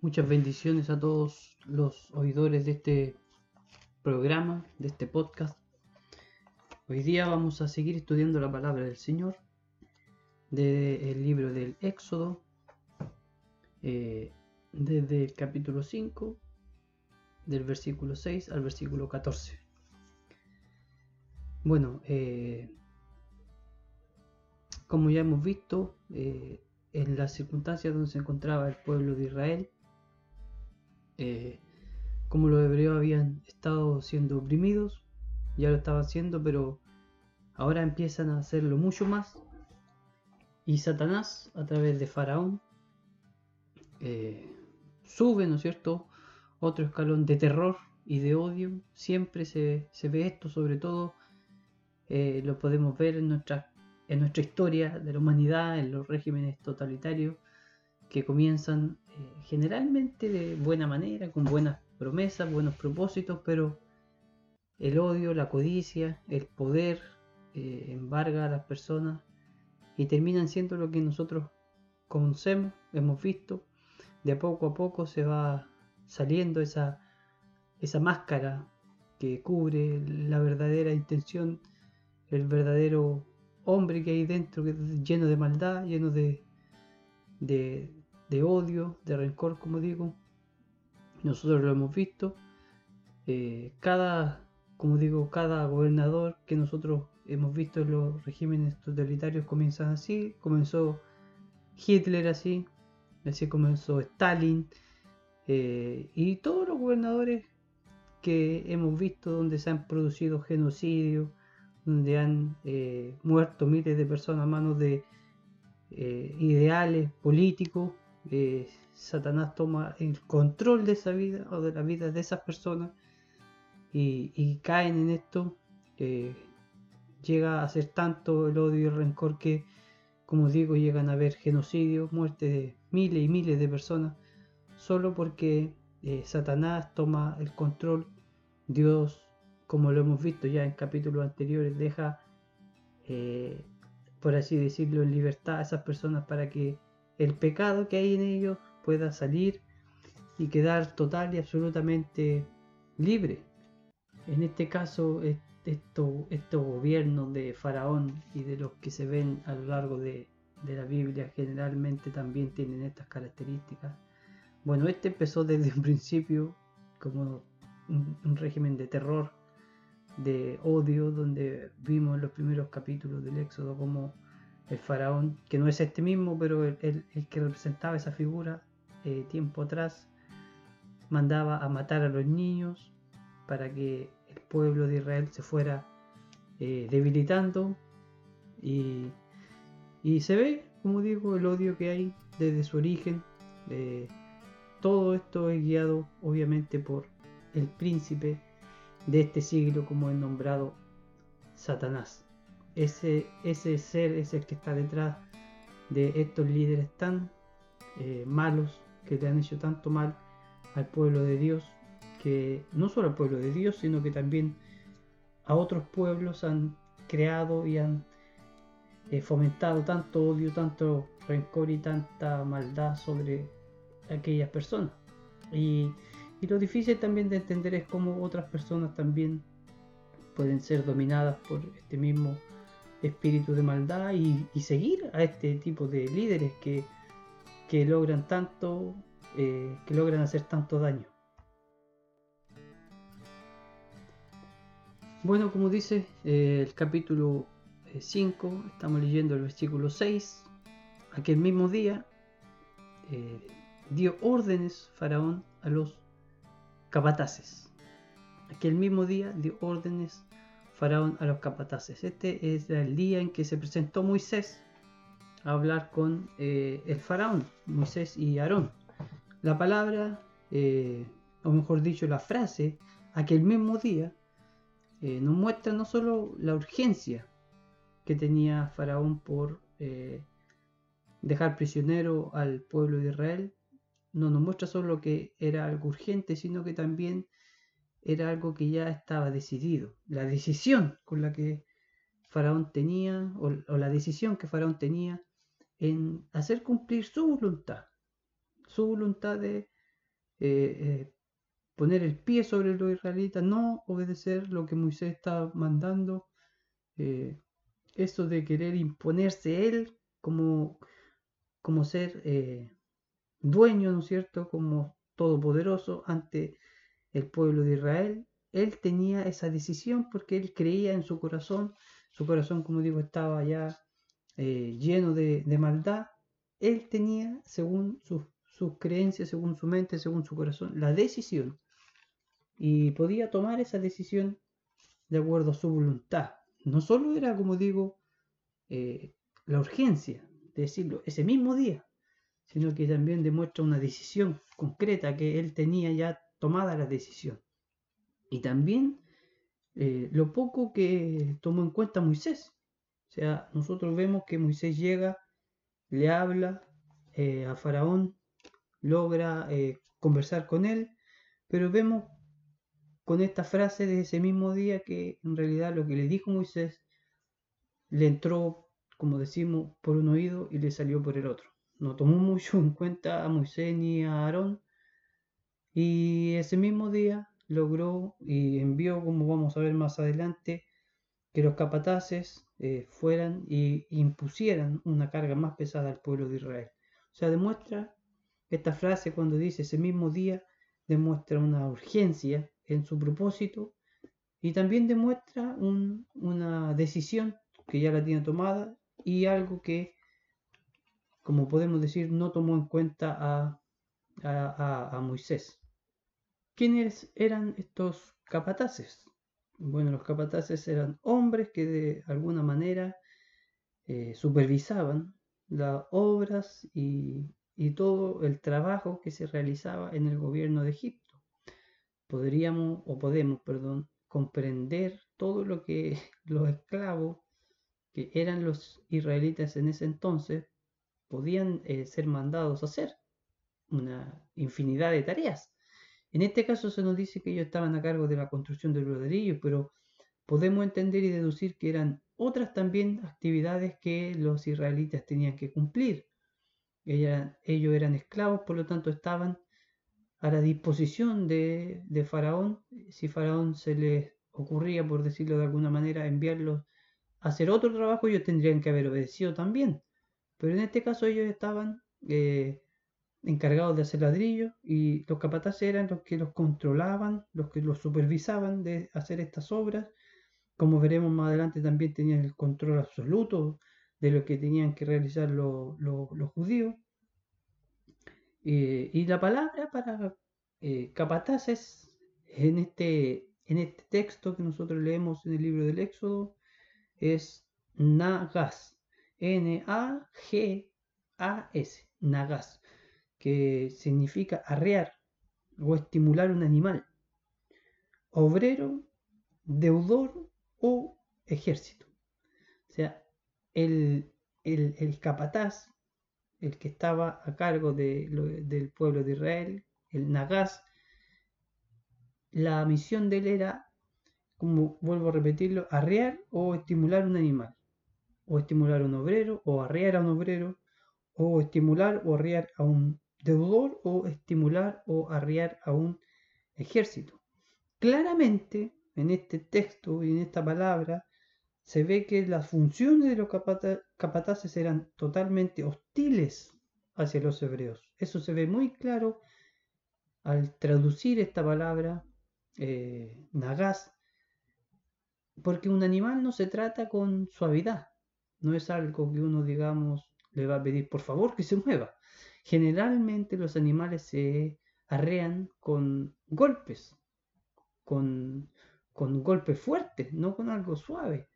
Muchas bendiciones a todos los oidores de este programa, de este podcast. Hoy día vamos a seguir estudiando la palabra del Señor del libro del Éxodo, eh, desde el capítulo 5, del versículo 6 al versículo 14. Bueno, eh, como ya hemos visto, eh, en las circunstancias donde se encontraba el pueblo de Israel, eh, como los hebreos habían estado siendo oprimidos, ya lo estaban haciendo, pero ahora empiezan a hacerlo mucho más. Y Satanás, a través de Faraón, eh, sube, ¿no es cierto?, otro escalón de terror y de odio. Siempre se, ve esto, sobre todo eh, lo podemos ver en nuestra en nuestra historia de la humanidad, en los regímenes totalitarios que comienzan eh, generalmente de buena manera, con buenas promesas, buenos propósitos, pero el odio, la codicia, el poder eh, embarga a las personas y terminan siendo lo que nosotros conocemos, hemos visto. De poco a poco se va saliendo esa, esa máscara que cubre la verdadera intención, el verdadero hombre que hay dentro, lleno de maldad, lleno de, odio, de rencor, como digo. Nosotros lo hemos visto. Eh, cada, como digo, cada gobernador que nosotros hemos visto en los regímenes totalitarios comienzan así. Comenzó Hitler así, así comenzó Stalin. Eh, y todos los gobernadores que hemos visto donde se han producido genocidios, donde han eh, muerto miles de personas a manos de ideales políticos. Eh, Satanás toma el control de esa vida o de la vida de esas personas y, caen en esto. llega a ser tanto el odio y el rencor que, como digo, llegan a haber genocidios, muerte de miles y miles de personas, solo porque Satanás toma el control. Dios como lo hemos visto ya en capítulos anteriores, deja, eh, por así decirlo, en libertad a esas personas para que el pecado que hay en ellos pueda salir y quedar total y absolutamente libre. En este caso, estos gobiernos de Faraón y de los que se ven a lo largo de, la Biblia generalmente también tienen estas características. Bueno, este empezó desde un principio como un régimen de terror de odio, donde vimos en los primeros capítulos del Éxodo como el faraón, que no es este mismo, pero el, que representaba esa figura eh, tiempo atrás, mandaba a matar a los niños para que el pueblo de Israel se fuera eh, debilitando y, se ve, como digo, el odio que hay desde su origen. todo esto es guiado obviamente por el príncipe de este siglo como es nombrado Satanás. Ese, ese ser es el que está detrás de estos líderes tan eh, malos que le han hecho tanto mal al pueblo de Dios, que no solo al pueblo de Dios, sino que también a otros pueblos han creado y han eh, fomentado tanto odio, tanto rencor y tanta maldad sobre aquellas personas. Y y lo difícil también de entender es cómo otras personas también pueden ser dominadas por este mismo espíritu de maldad y, seguir a este tipo de líderes que, logran tanto, eh, que logran hacer tanto daño. Bueno, como dice eh, el capítulo 5, eh, estamos leyendo el versículo 6. Aquel mismo día dio órdenes Faraón a los capataces. Aquel mismo día dio órdenes Faraón a los capataces. Este es el día en que se presentó Moisés a hablar con eh, el faraón, Moisés y Aarón. La palabra, eh, o mejor dicho, la frase, aquel mismo día, eh, nos muestra no solo la urgencia que tenía Faraón por dejar prisionero al pueblo de Israel, no nos muestra solo que era algo urgente, sino que también era algo que ya estaba decidido. La decisión con la que Faraón tenía, o, la decisión que Faraón tenía en hacer cumplir su voluntad, su voluntad de poner el pie sobre los israelitas, no obedecer lo que Moisés estaba mandando, eso de querer imponerse él como, como ser dueño, ¿no es cierto?, como todopoderoso ante el pueblo de Israel. Él tenía esa decisión porque él creía en su corazón, su corazón, como digo, estaba ya eh, lleno de, maldad. Él tenía, según sus, sus creencias, según su mente, según su corazón, la decisión y podía tomar esa decisión de acuerdo a su voluntad. No solo era, como digo, eh, la urgencia de decirlo ese mismo día, sino que también demuestra una decisión concreta que él tenía ya tomada la decisión. Y también eh, lo poco que tomó en cuenta Moisés. O sea, nosotros vemos que Moisés llega, le habla eh, a Faraón, logra eh, conversar con él, pero vemos con esta frase de ese mismo día que en realidad lo que le dijo Moisés le entró, como decimos, por un oído y le salió por el otro no tomó mucho en cuenta a Moisés ni a Aarón. Y ese mismo día logró y envió, como vamos a ver más adelante, que los capataces eh, fueran y impusieran una carga más pesada al pueblo de Israel. O sea, demuestra esta frase cuando dice ese mismo día, demuestra una urgencia en su propósito y también demuestra una decisión que ya la tiene tomada y algo que como podemos decir, no tomó en cuenta a, Moisés. ¿Quiénes eran estos capataces? Bueno, los capataces eran hombres que de alguna manera eh, supervisaban las obras y, todo el trabajo que se realizaba en el gobierno de Egipto. Podríamos, o podemos, perdón, comprender todo lo que los esclavos que eran los israelitas en ese entonces podían eh, ser mandados a hacer una infinidad de tareas. En este caso se nos dice que ellos estaban a cargo de la construcción del ladrillo, pero podemos entender y deducir que eran otras también actividades que los israelitas tenían que cumplir. ellos eran esclavos, por lo tanto estaban a la disposición de, de, Faraón. Si Faraón se les ocurría, por decirlo de alguna manera, enviarlos a hacer otro trabajo, ellos tendrían que haber obedecido también. Pero en este caso ellos estaban eh, encargados de hacer ladrillos y los capataces eran los que los controlaban, los que los supervisaban de hacer estas obras. Como veremos más adelante también tenían el control absoluto de lo que tenían que realizar los, judíos. Eh, y la palabra para eh, capataces en este, en este texto que nosotros leemos en el libro del Éxodo es nagas. N-A-G-A-S, nagas, que significa arrear o estimular un animal. Obrero, deudor o ejército. O sea, el, el, capataz, el que estaba a cargo del pueblo de Israel, el nagas, la misión de él era, como vuelvo a repetirlo, arrear o estimular un animal o estimular a un obrero, o arrear a un obrero, o estimular o arrear a un deudor, o estimular o arrear a un ejército. Claramente, en este texto y en esta palabra, se ve que las funciones de los capataces eran totalmente hostiles hacia los hebreos. Eso se ve muy claro al traducir esta palabra eh, porque un animal no se trata con suavidad, no es algo que uno, digamos, le va a pedir por favor que se mueva. Generalmente los animales se arrean con golpes, con, con golpes fuertes, no con algo suave,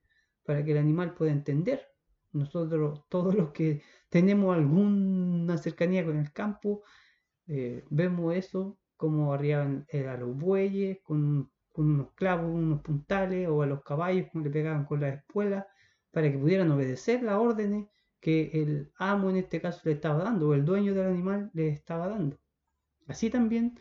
para que el animal pueda entender. Nosotros, todos los que tenemos alguna cercanía con el campo, eh, vemos eso, como arreaban eh, a los bueyes con, con, unos clavos, unos puntales, o a los caballos, como le pegaban con la espuela para que pudieran obedecer las órdenes que el amo en este caso le estaba dando, o el dueño del animal le estaba dando. Así también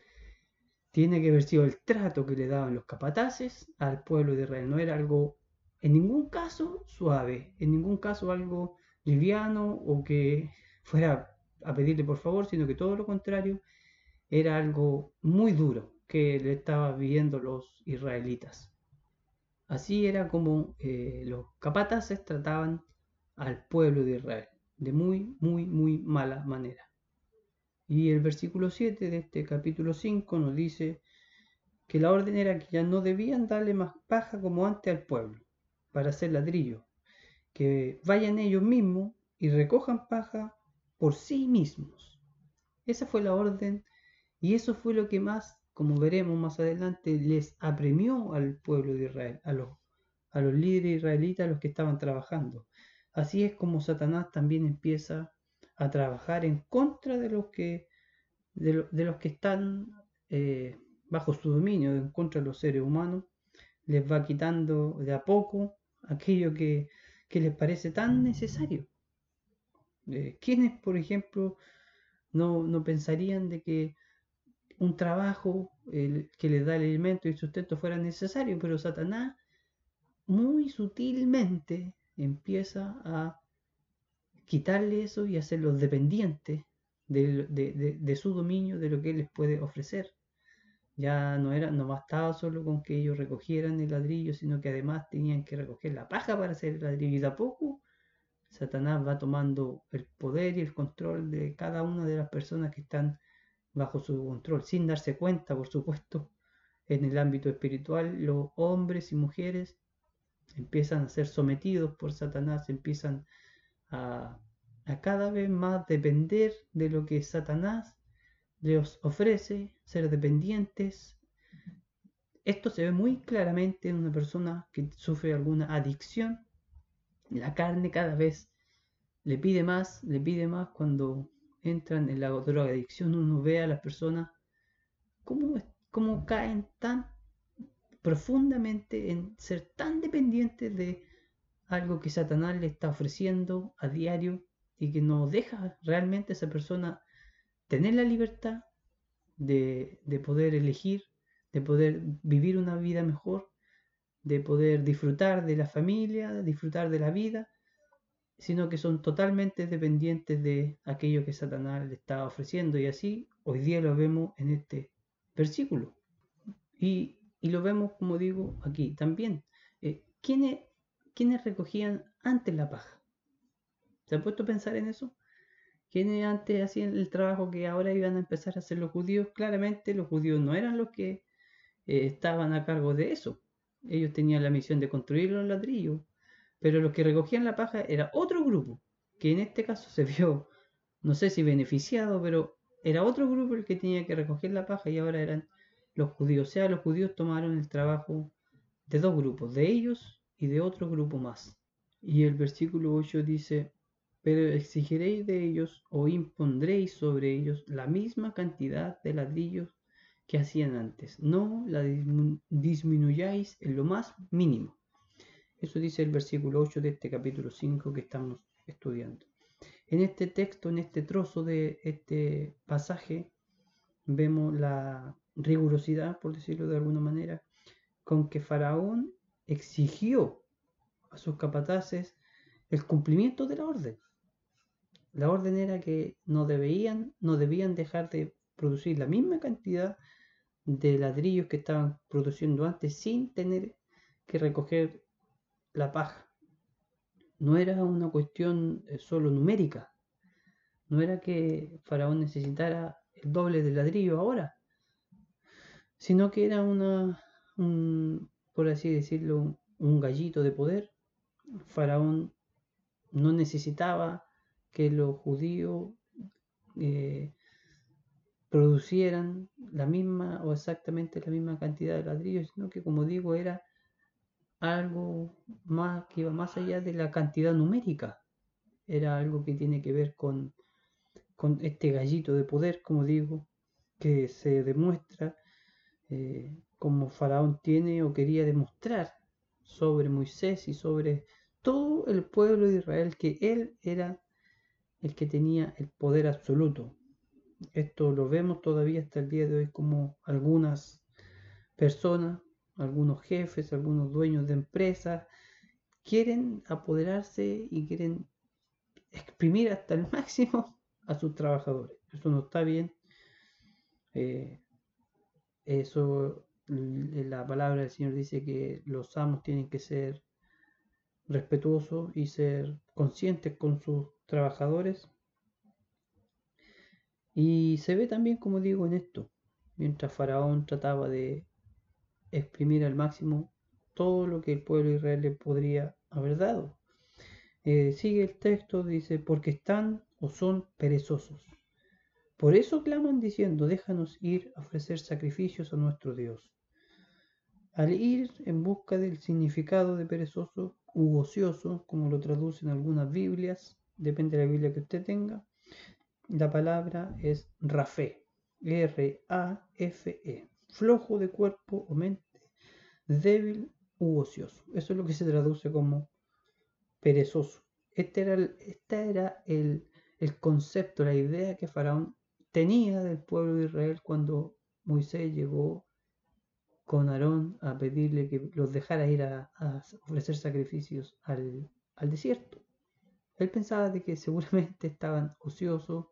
tiene que haber sido el trato que le daban los capataces al pueblo de Israel. No era algo, en ningún caso, suave, en ningún caso algo liviano o que fuera a pedirle por favor, sino que todo lo contrario, era algo muy duro que le estaban viviendo los israelitas. Así era como eh, los capataces trataban al pueblo de Israel, de muy, muy, muy mala manera. Y el versículo 7 de este capítulo 5 nos dice que la orden era que ya no debían darle más paja como antes al pueblo para hacer ladrillo, que vayan ellos mismos y recojan paja por sí mismos. Esa fue la orden y eso fue lo que más, como veremos más adelante, les apremió al pueblo de Israel, a los, a los líderes israelitas, a los que estaban trabajando. Así es como Satanás también empieza a trabajar en contra de los que, de, los que están eh, bajo su dominio, en contra de los seres humanos, les va quitando de a poco aquello que, les parece tan necesario. Eh, ¿Quiénes, por ejemplo, no, no, pensarían de que un trabajo que les da el alimento y sustento fuera necesario? Pero Satanás muy sutilmente empieza a quitarle eso y hacerlos dependientes de, su dominio, de lo que él les puede ofrecer. Ya no, era, no bastaba solo con que ellos recogieran el ladrillo, sino que además tenían que recoger la paja para hacer el ladrillo. Y de a poco Satanás va tomando el poder y el control de cada una de las personas que están bajo su control, sin darse cuenta, por supuesto, en el ámbito espiritual, los hombres y mujeres empiezan a ser sometidos por Satanás, empiezan a, cada vez más depender de lo que Satanás les ofrece, ser dependientes. Esto se ve muy claramente en una persona que sufre alguna adicción. La carne cada vez le pide más, le pide más cuando entran en la drogadicción. Uno ve a las personas cómo, cómo caen tan profundamente en ser tan dependientes de algo que Satanás le está ofreciendo a diario y que no deja realmente a esa persona tener la libertad de, poder elegir, de poder vivir una vida mejor, de poder disfrutar de la familia, disfrutar de la vida, sino que son totalmente dependientes de aquello que Satanás le está ofreciendo. Y así hoy día lo vemos en este versículo. Y, lo vemos, como digo, aquí también. Eh, ¿quiénes, ¿quiénes recogían antes la paja? ¿Se han puesto a pensar en eso? ¿Quiénes antes hacían el trabajo que ahora iban a empezar a hacer los judíos? Claramente los judíos no eran los que eh, estaban a cargo de eso. Ellos tenían la misión de construir los ladrillos, pero los que recogían la paja era otro grupo, que en este caso se vio, no sé si beneficiado, pero era otro grupo el que tenía que recoger la paja y ahora eran los judíos. O sea, los judíos tomaron el trabajo de dos grupos, de ellos y de otro grupo más. Y el versículo 8 dice, pero exigiréis de ellos o impondréis sobre ellos la misma cantidad de ladrillos que hacían antes. No la disminuyáis en lo más mínimo. Eso dice el versículo 8 de este capítulo 5 que estamos estudiando. En este texto, en este trozo de este pasaje, vemos la rigurosidad, por decirlo de alguna manera, con que Faraón exigió a sus capataces el cumplimiento de la orden. La orden era que no debían, no debían dejar de producir la misma cantidad de ladrillos que estaban produciendo antes sin tener que recoger la paja. No era una cuestión eh, solo numérica. No era que Faraón necesitara el doble de ladrillo ahora, sino que era una, por así decirlo, un gallito de poder. Faraón no necesitaba que los judíos eh, producieran la misma o exactamente la misma cantidad de ladrillos, sino que como digo era algo más que iba más allá de la cantidad numérica. Era algo que tiene que ver con, con este gallito de poder, como digo, que se demuestra eh, como Faraón tiene o quería demostrar sobre Moisés y sobre todo el pueblo de Israel que él era el que tenía el poder absoluto. Esto lo vemos todavía hasta el día de hoy como algunas personas, algunos jefes, algunos dueños de empresas quieren apoderarse y quieren exprimir hasta el máximo a sus trabajadores. Eso no está bien. Eh, eso, la palabra del Señor dice que los amos tienen que ser respetuosos y ser conscientes con sus trabajadores. Y se ve también, como digo, en esto, mientras Faraón trataba de exprimir al máximo todo lo que el pueblo de Israel le podría haber dado. Eh, sigue el texto, dice, porque están o son perezosos. Por eso claman diciendo, déjanos ir a ofrecer sacrificios a nuestro Dios. Al ir en busca del significado de perezoso u ocioso, como lo traducen algunas Biblias, depende de la Biblia que usted tenga, la palabra es rafé, R-A-F-E, flojo de cuerpo o mente, débil u ocioso. Eso es lo que se traduce como perezoso. Este era, este era el, el concepto, la idea que Faraón tenía del pueblo de Israel cuando Moisés llegó con Aarón a pedirle que los dejara ir a, ofrecer sacrificios al, desierto. Él pensaba de que seguramente estaban ociosos,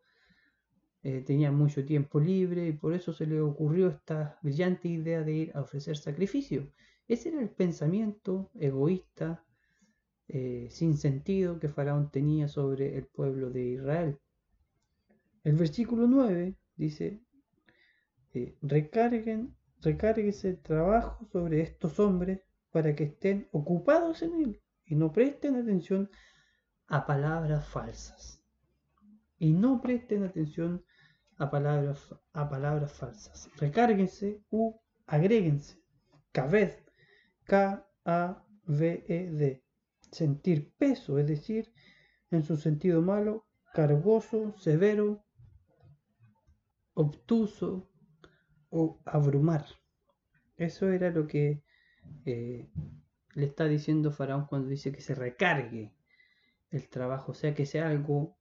eh, tenían mucho tiempo libre y por eso se le ocurrió esta brillante idea de ir a ofrecer sacrificios. Ese era el pensamiento egoísta, eh, sin sentido que Faraón tenía sobre el pueblo de Israel. El versículo 9 dice, eh, recarguen, recárguese el trabajo sobre estos hombres para que estén ocupados en él y no presten atención a palabras falsas. Y no presten atención a palabras, a palabras falsas. Recárguense u agréguense. Kaved, K-A-V-E-D. Sentir peso, es decir, en su sentido malo, cargoso, severo, obtuso o abrumar. Eso era lo que eh, le está diciendo Faraón cuando dice que se recargue el trabajo, o sea, que sea algo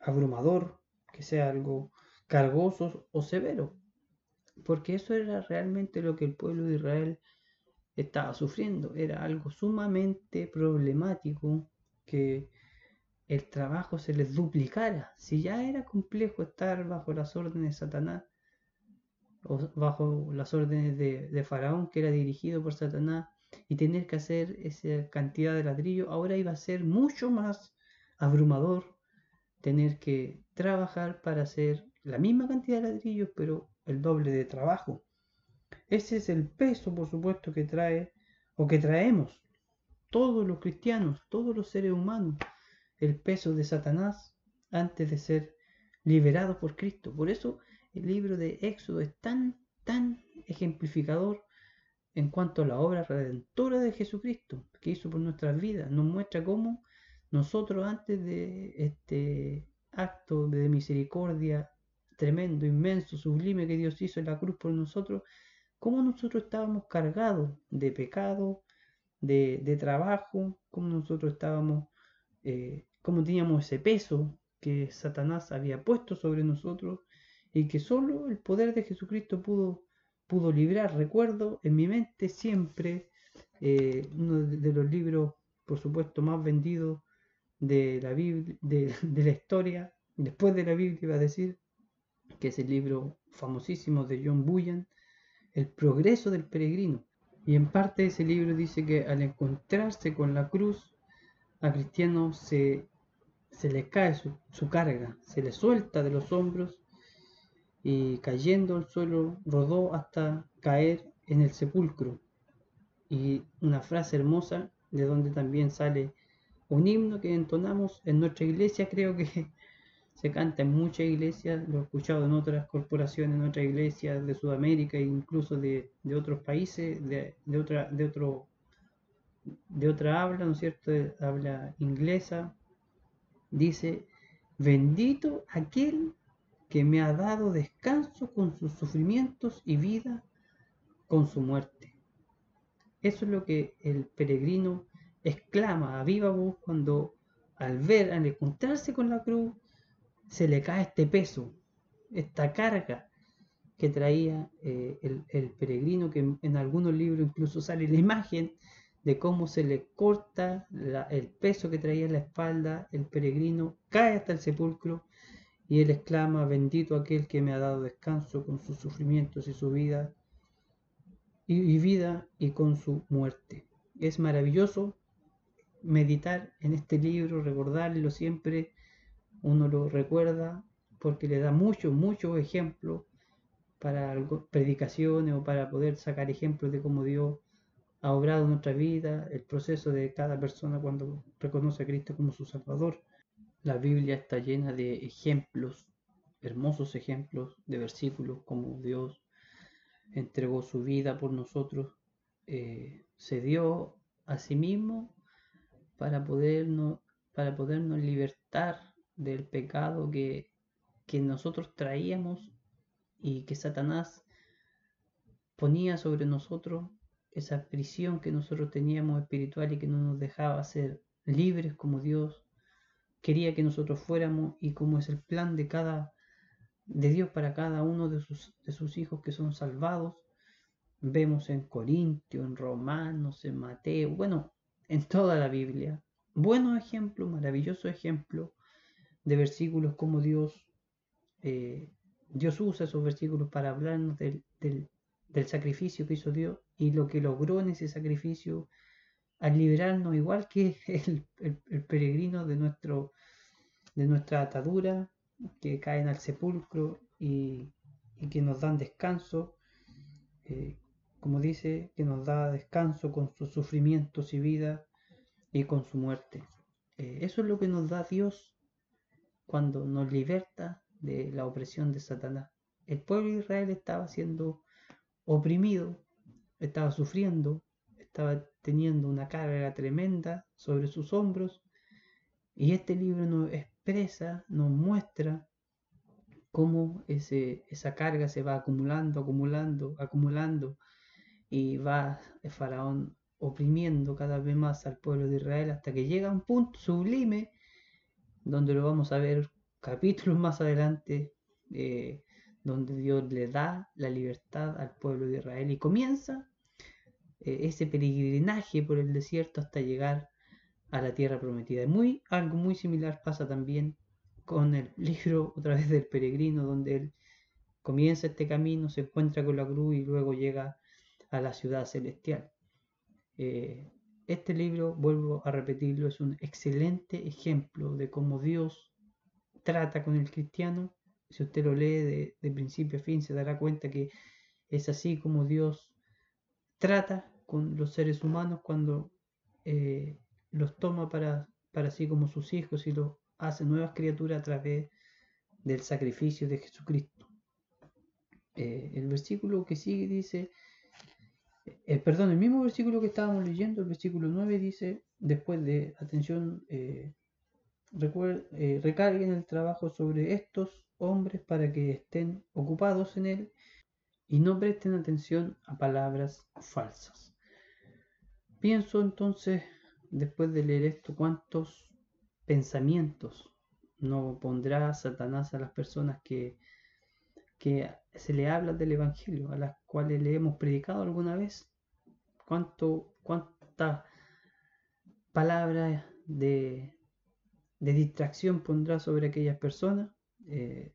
abrumador, que sea algo cargoso o severo. Porque eso era realmente lo que el pueblo de Israel estaba sufriendo. Era algo sumamente problemático que el trabajo se les duplicara. Si ya era complejo estar bajo las órdenes de Satanás, o bajo las órdenes de, Faraón, que era dirigido por Satanás, y tener que hacer esa cantidad de ladrillo, ahora iba a ser mucho más abrumador tener que trabajar para hacer la misma cantidad de ladrillos, pero el doble de trabajo. Ese es el peso, por supuesto, que trae o que traemos todos los cristianos, todos los seres humanos el peso de Satanás antes de ser liberado por Cristo. Por eso el libro de Éxodo es tan, tan ejemplificador en cuanto a la obra redentora de Jesucristo que hizo por nuestras vidas. Nos muestra cómo nosotros antes de este acto de misericordia tremendo, inmenso, sublime que Dios hizo en la cruz por nosotros, cómo nosotros estábamos cargados de pecado, de, de trabajo, cómo nosotros estábamos eh, cómo teníamos ese peso que Satanás había puesto sobre nosotros y que solo el poder de Jesucristo pudo, pudo librar. Recuerdo en mi mente siempre eh, uno de los libros, por supuesto, más vendidos de la, Biblia, de, la historia, después de la Biblia iba a decir, que es el libro famosísimo de John Bunyan, El progreso del peregrino. Y en parte ese libro dice que al encontrarse con la cruz, a Cristiano se, se le cae su, carga, se le suelta de los hombros y cayendo al suelo rodó hasta caer en el sepulcro. Y una frase hermosa de donde también sale un himno que entonamos en nuestra iglesia, creo que se canta en muchas iglesias, lo he escuchado en otras corporaciones, en otras iglesias de Sudamérica e incluso de, otros países, de, de, otra, de de otra habla, ¿no es cierto? Habla inglesa, dice, bendito aquel que me ha dado descanso con sus sufrimientos y vida con su muerte. Eso es lo que el peregrino exclama a viva voz cuando al ver, al encontrarse con la cruz, se le cae este peso, esta carga que traía eh, el, peregrino, que en algunos libros incluso sale la imagen de cómo se le corta el peso que traía en la espalda, el peregrino cae hasta el sepulcro Y él exclama, bendito aquel que me ha dado descanso con sus sufrimientos y su vida, y, vida y con su muerte. Es maravilloso meditar en este libro, recordarlo siempre, uno lo recuerda porque le da muchos, muchos ejemplos para predicaciones o para poder sacar ejemplos de cómo Dios ha obrado en nuestra vida, el proceso de cada persona cuando reconoce a Cristo como su Salvador. La Biblia está llena de ejemplos, hermosos ejemplos de versículos como Dios entregó su vida por nosotros, eh, se dio a sí mismo para podernos, para podernos libertar del pecado que, que nosotros traíamos y que Satanás ponía sobre nosotros esa prisión que nosotros teníamos espiritual y que no nos dejaba ser libres como Dios quería que nosotros fuéramos y como es el plan de cada de Dios para cada uno de sus, de sus hijos que son salvados. Vemos en Corintio, en Romanos, en Mateo, bueno, en toda la Biblia. Buenos ejemplos, maravillosos ejemplos de versículos como Dios, eh, Dios usa esos versículos para hablarnos del, sacrificio que hizo Dios y lo que logró en ese sacrificio al liberarnos igual que el, peregrino de, nuestro, de nuestra atadura, que caen al sepulcro y, que nos dan descanso, eh, como dice, que nos da descanso con sus sufrimientos y vida y con su muerte. Eh, eso es lo que nos da Dios cuando nos liberta de la opresión de Satanás. El pueblo de Israel estaba siendo oprimido, estaba sufriendo, estaba teniendo una carga tremenda sobre sus hombros. Y este libro nos expresa, nos muestra cómo ese, esa carga se va acumulando, acumulando, acumulando. Y va el faraón oprimiendo cada vez más al pueblo de Israel hasta que llega a un punto sublime donde lo vamos a ver capítulos más adelante eh, donde Dios le da la libertad al pueblo de Israel y comienza eh, ese peregrinaje por el desierto hasta llegar a la tierra prometida. Muy, algo muy similar pasa también con el libro otra vez del peregrino, donde él comienza este camino, se encuentra con la cruz y luego llega a la ciudad celestial. Eh, este libro, vuelvo a repetirlo, es un excelente ejemplo de cómo Dios trata con el cristiano. Si usted lo lee de, principio a fin, se dará cuenta que es así como Dios trata con los seres humanos cuando eh, los toma para, para sí como sus hijos y los hace nuevas criaturas a través del sacrificio de Jesucristo. Eh, el versículo que sigue dice, eh, perdón, el mismo versículo que estábamos leyendo, el versículo 9 dice, después de, atención, recarguen el trabajo sobre estos hombres para que estén ocupados en él y no presten atención a palabras falsas. Pienso entonces, después de leer esto, cuántos pensamientos no pondrá Satanás a las personas que, que se le habla del Evangelio, a las cuales le hemos predicado alguna vez. ¿Cuánto, ¿Cuántas palabras de, de, distracción pondrá sobre aquellas personas? Eh,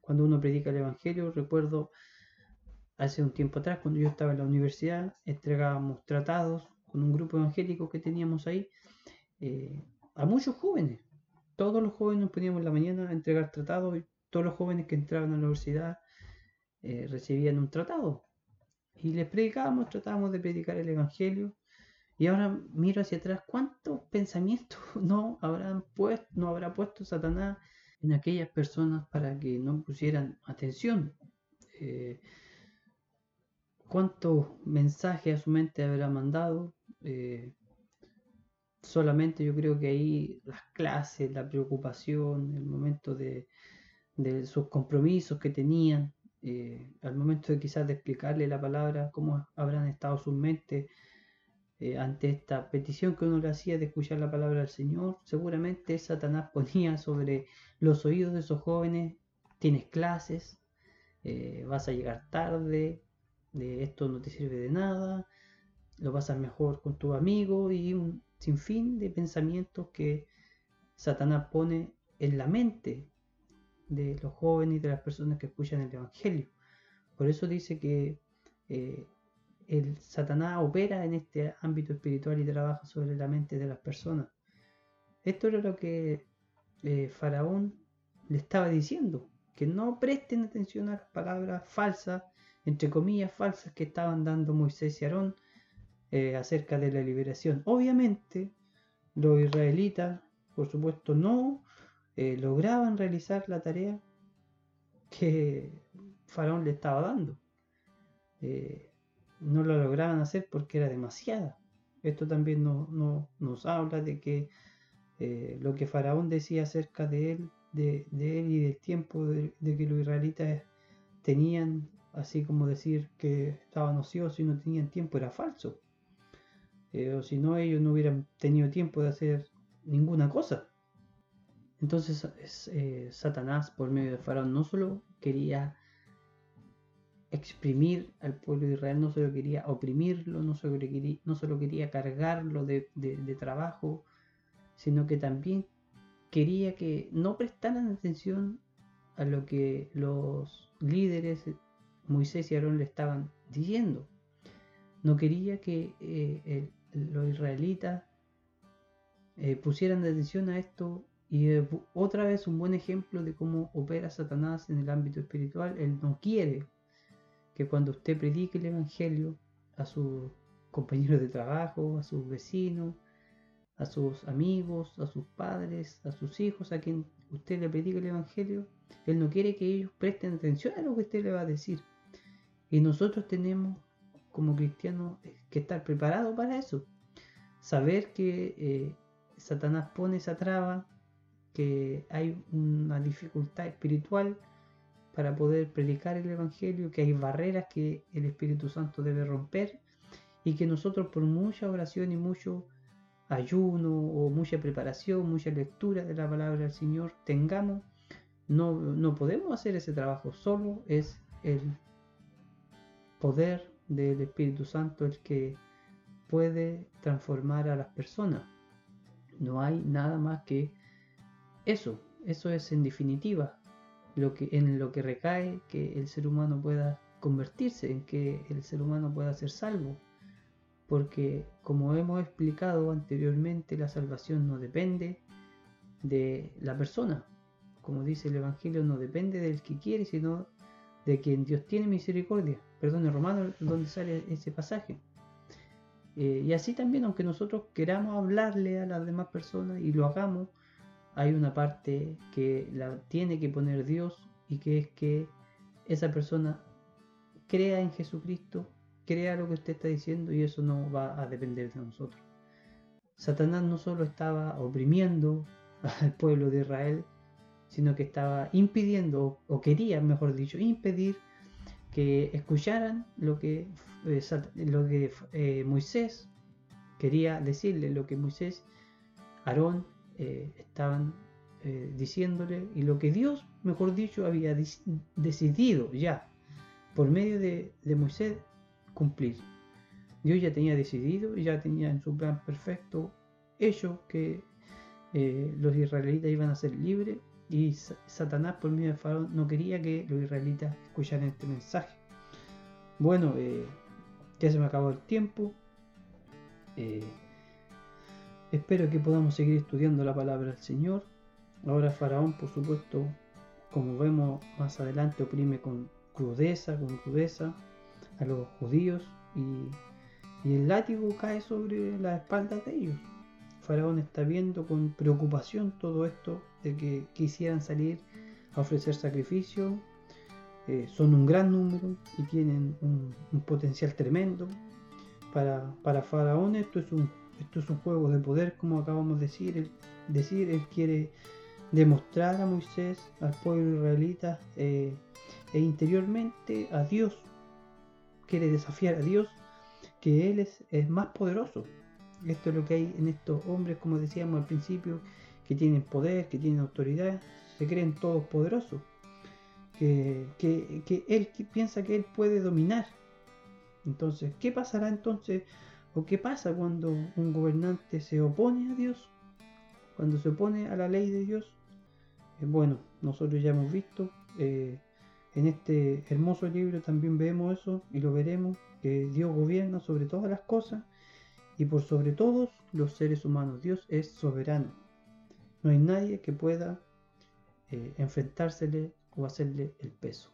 cuando uno predica el Evangelio, recuerdo hace un tiempo atrás, cuando yo estaba en la universidad, entregábamos tratados con un grupo evangélico que teníamos ahí, eh, a muchos jóvenes. Todos los jóvenes nos poníamos en la mañana a entregar tratados y todos los jóvenes que entraban a la universidad eh, recibían un tratado. Y les predicábamos, tratábamos de predicar el Evangelio. Y ahora miro hacia atrás, ¿cuántos pensamientos no, habrán puesto, no habrá puesto Satanás en aquellas personas para que no pusieran atención? Eh, ¿Cuántos mensajes a su mente habrá mandado? Eh, solamente yo creo que ahí las clases, la preocupación, el momento de, sus compromisos que tenían, eh, al momento de quizás de explicarle la palabra, cómo habrán estado sus mentes eh, ante esta petición que uno le hacía de escuchar la palabra del Señor, seguramente Satanás ponía sobre los oídos de esos jóvenes, tienes clases, vas a llegar tarde, de esto no te sirve de nada, lo pasas mejor con tu amigo y un sinfín de pensamientos que Satanás pone en la mente de los jóvenes y de las personas que escuchan el Evangelio. Por eso dice que eh, el Satanás opera en este ámbito espiritual y trabaja sobre la mente de las personas. Esto era lo que eh, Faraón le estaba diciendo, que no presten atención a las palabras falsas, entre comillas falsas, que estaban dando Moisés y Aarón eh, acerca de la liberación. Obviamente, los israelitas, por supuesto, no eh, lograban realizar la tarea que Faraón le estaba dando no lo lograban hacer porque era demasiada. Esto también no, nos habla de que eh, lo que Faraón decía acerca de él, de, él y del tiempo de, que los israelitas tenían, así como decir que estaban ociosos y no tenían tiempo, era falso. Eh, o si no, ellos no hubieran tenido tiempo de hacer ninguna cosa. Entonces eh, Satanás, por medio de Faraón, no solo quería exprimir al pueblo de Israel, no solo quería oprimirlo, no solo quería, no solo quería cargarlo de, trabajo, sino que también quería que no prestaran atención a lo que los líderes Moisés y Aarón le estaban diciendo. No quería que eh, los israelitas eh, pusieran atención a esto y eh, otra vez un buen ejemplo de cómo opera Satanás en el ámbito espiritual. Él no quiere que cuando usted predique el Evangelio a sus compañeros de trabajo, a sus vecinos, a sus amigos, a sus padres, a sus hijos, a quien usted le predique el Evangelio, Él no quiere que ellos presten atención a lo que usted le va a decir. Y nosotros tenemos como cristianos que estar preparados para eso. Saber que eh, Satanás pone esa traba, que hay una dificultad espiritual para poder predicar el Evangelio, que hay barreras que el Espíritu Santo debe romper y que nosotros por mucha oración y mucho ayuno o mucha preparación, mucha lectura de la palabra del Señor tengamos, no, no podemos hacer ese trabajo, solo es el poder del Espíritu Santo el que puede transformar a las personas. No hay nada más que eso, eso es en definitiva lo que, en lo que recae que el ser humano pueda convertirse, en que el ser humano pueda ser salvo. Porque como hemos explicado anteriormente, la salvación no depende de la persona. Como dice el Evangelio, no depende del que quiere, sino de quien Dios tiene misericordia. Perdón, en Romano, donde sale ese pasaje. Eh, y así también, aunque nosotros queramos hablarle a las demás personas y lo hagamos, hay una parte que la tiene que poner Dios y que es que esa persona crea en Jesucristo, crea lo que usted está diciendo y eso no va a depender de nosotros. Satanás no solo estaba oprimiendo al pueblo de Israel, sino que estaba impidiendo, o quería, mejor dicho, impedir que escucharan lo que, eh, lo que eh, Moisés quería decirle, lo que Moisés, Aarón eh, estaban eh, diciéndole y lo que Dios, mejor dicho, había decidido ya por medio de, Moisés cumplir. Dios ya tenía decidido, ya tenía en su plan perfecto hecho que eh, los israelitas iban a ser libres y Satanás por medio de Faraón no quería que los israelitas escucharan este mensaje. Bueno, ya se me acabó el tiempo. Espero que podamos seguir estudiando la palabra del Señor. Ahora Faraón, por supuesto, como vemos más adelante, oprime con crudeza, con crudeza a los judíos y, el látigo cae sobre las espaldas de ellos. Faraón está viendo con preocupación todo esto de que quisieran salir a ofrecer sacrificio. Eh, son un gran número y tienen un, potencial tremendo. Para, para Faraón esto es un esto es un juego de poder, como acabamos de decir. Él, decir, él quiere demostrar a Moisés, al pueblo israelita, eh, e interiormente a Dios. Quiere desafiar a Dios, que Él es, es más poderoso. Esto es lo que hay en estos hombres, como decíamos al principio, que tienen poder, que tienen autoridad, se creen todos poderosos. Que, que, que él piensa que él puede dominar. Entonces, ¿qué pasará entonces ¿O qué pasa cuando un gobernante se opone a Dios? Cuando se opone a la ley de Dios. Eh, bueno, nosotros ya hemos visto. Eh, en este hermoso libro también vemos eso y lo veremos, que Dios gobierna sobre todas las cosas y por sobre todos los seres humanos. Dios es soberano. No hay nadie que pueda eh, enfrentársele o hacerle el peso.